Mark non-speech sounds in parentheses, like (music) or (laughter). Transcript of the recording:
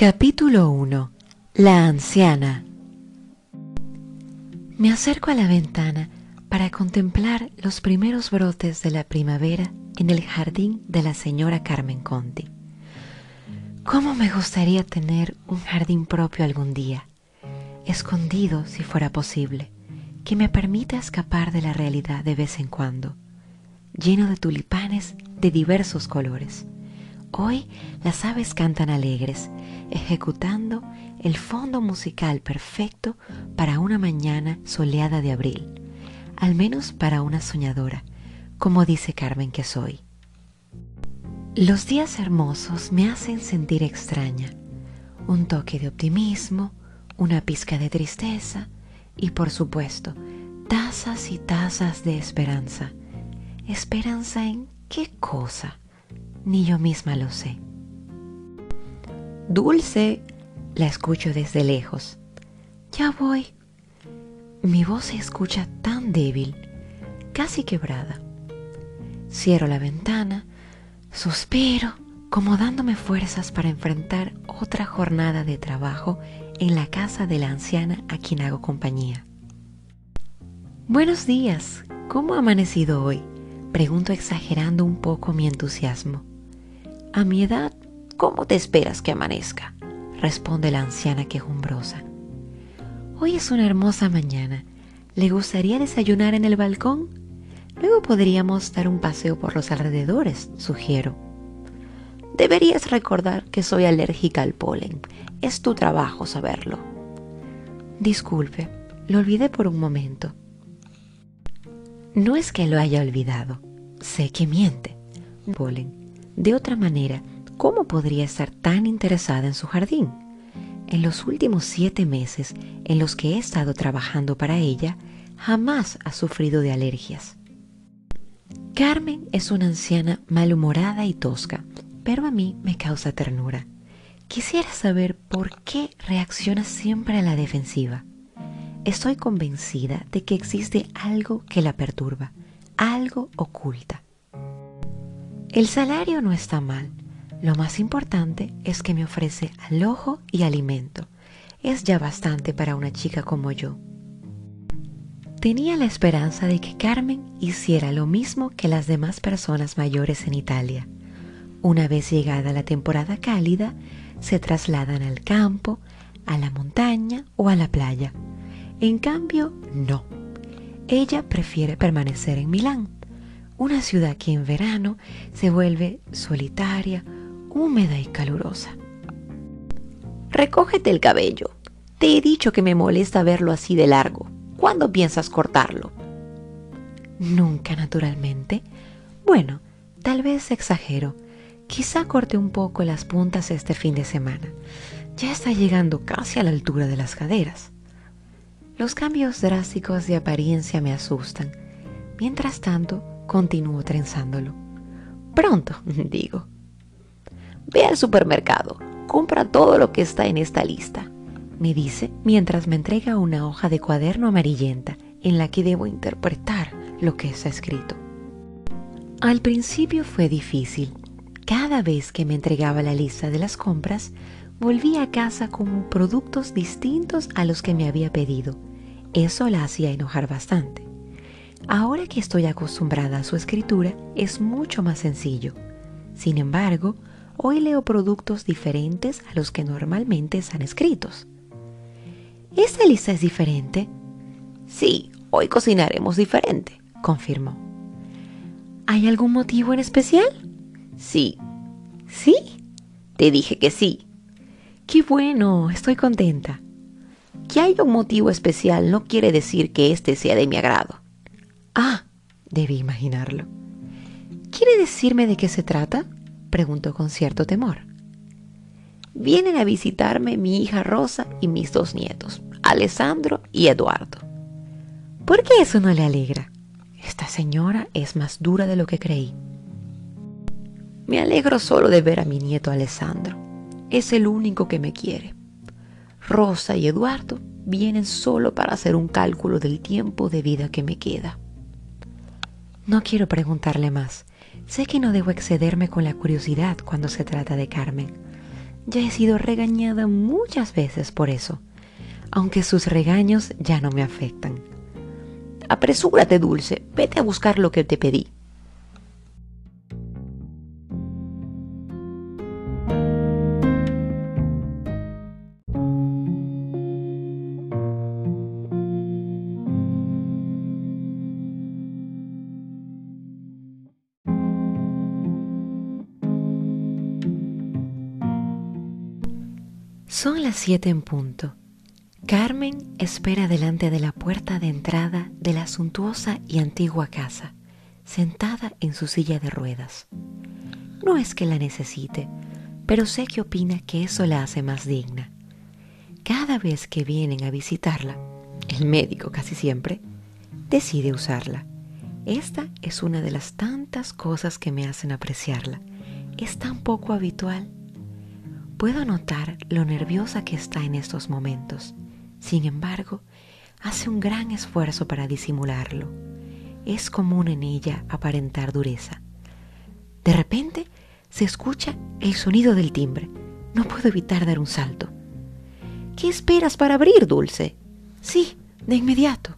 Capítulo 1 La anciana Me acerco a la ventana para contemplar los primeros brotes de la primavera en el jardín de la señora Carmen Conti. ¿Cómo me gustaría tener un jardín propio algún día, escondido si fuera posible, que me permita escapar de la realidad de vez en cuando, lleno de tulipanes de diversos colores? Hoy las aves cantan alegres, ejecutando el fondo musical perfecto para una mañana soleada de abril, al menos para una soñadora, como dice Carmen que soy. Los días hermosos me hacen sentir extraña, un toque de optimismo, una pizca de tristeza y por supuesto, tazas y tazas de esperanza. ¿Esperanza en qué cosa? Ni yo misma lo sé. Dulce, la escucho desde lejos. Ya voy. Mi voz se escucha tan débil, casi quebrada. Cierro la ventana, suspiro, como dándome fuerzas para enfrentar otra jornada de trabajo en la casa de la anciana a quien hago compañía. Buenos días, ¿cómo ha amanecido hoy? Pregunto exagerando un poco mi entusiasmo. A mi edad ¿Cómo te esperas que amanezca? responde la anciana quejumbrosa. Hoy es una hermosa mañana. ¿Le gustaría desayunar en el balcón? Luego podríamos dar un paseo por los alrededores, sugiero. Deberías recordar que soy alérgica al polen. Es tu trabajo saberlo. Disculpe, lo olvidé por un momento. No es que lo haya olvidado. Sé que miente. Polen. De otra manera, ¿cómo podría estar tan interesada en su jardín? En los últimos siete meses en los que he estado trabajando para ella, jamás ha sufrido de alergias. Carmen es una anciana malhumorada y tosca, pero a mí me causa ternura. Quisiera saber por qué reacciona siempre a la defensiva. Estoy convencida de que existe algo que la perturba, algo oculta. El salario no está mal, lo más importante es que me ofrece alojo y alimento. Es ya bastante para una chica como yo. Tenía la esperanza de que Carmen hiciera lo mismo que las demás personas mayores en Italia. Una vez llegada la temporada cálida, se trasladan al campo, a la montaña o a la playa. En cambio, no. Ella prefiere permanecer en Milán, una ciudad que en verano se vuelve solitaria, húmeda y calurosa. Recógete el cabello. Te he dicho que me molesta verlo así de largo. ¿Cuándo piensas cortarlo? Nunca, naturalmente. Bueno, tal vez exagero. Quizá corte un poco las puntas este fin de semana. Ya está llegando casi a la altura de las caderas. Los cambios drásticos de apariencia me asustan. Mientras tanto, continúo trenzándolo. Pronto, (laughs) digo. Ve al supermercado, compra todo lo que está en esta lista, me dice mientras me entrega una hoja de cuaderno amarillenta en la que debo interpretar lo que está escrito. Al principio fue difícil. Cada vez que me entregaba la lista de las compras, volvía a casa con productos distintos a los que me había pedido. Eso la hacía enojar bastante. Ahora que estoy acostumbrada a su escritura, es mucho más sencillo. Sin embargo, hoy leo productos diferentes a los que normalmente están escritos. ¿Esta lista es diferente? Sí, hoy cocinaremos diferente, confirmó. ¿Hay algún motivo en especial? Sí. ¿Sí? Te dije que sí. Qué bueno, estoy contenta. Que haya un motivo especial no quiere decir que este sea de mi agrado. Debí imaginarlo. ¿Quiere decirme de qué se trata? preguntó con cierto temor. Vienen a visitarme mi hija Rosa y mis dos nietos, Alessandro y Eduardo. ¿Por qué eso no le alegra? Esta señora es más dura de lo que creí. Me alegro solo de ver a mi nieto Alessandro. Es el único que me quiere. Rosa y Eduardo vienen solo para hacer un cálculo del tiempo de vida que me queda. No quiero preguntarle más. Sé que no debo excederme con la curiosidad cuando se trata de Carmen. Ya he sido regañada muchas veces por eso, aunque sus regaños ya no me afectan. Apresúrate, Dulce, vete a buscar lo que te pedí. Son las siete en punto. Carmen espera delante de la puerta de entrada de la suntuosa y antigua casa, sentada en su silla de ruedas. No es que la necesite, pero sé que opina que eso la hace más digna. Cada vez que vienen a visitarla, el médico casi siempre, decide usarla. Esta es una de las tantas cosas que me hacen apreciarla. Es tan poco habitual. Puedo notar lo nerviosa que está en estos momentos sin embargo, hace un gran esfuerzo para disimularlo. Es común en ella aparentar dureza. De repente se escucha el sonido del timbre. No puedo evitar dar un salto. ¿Qué esperas para abrir, Dulce? Sí, de inmediato.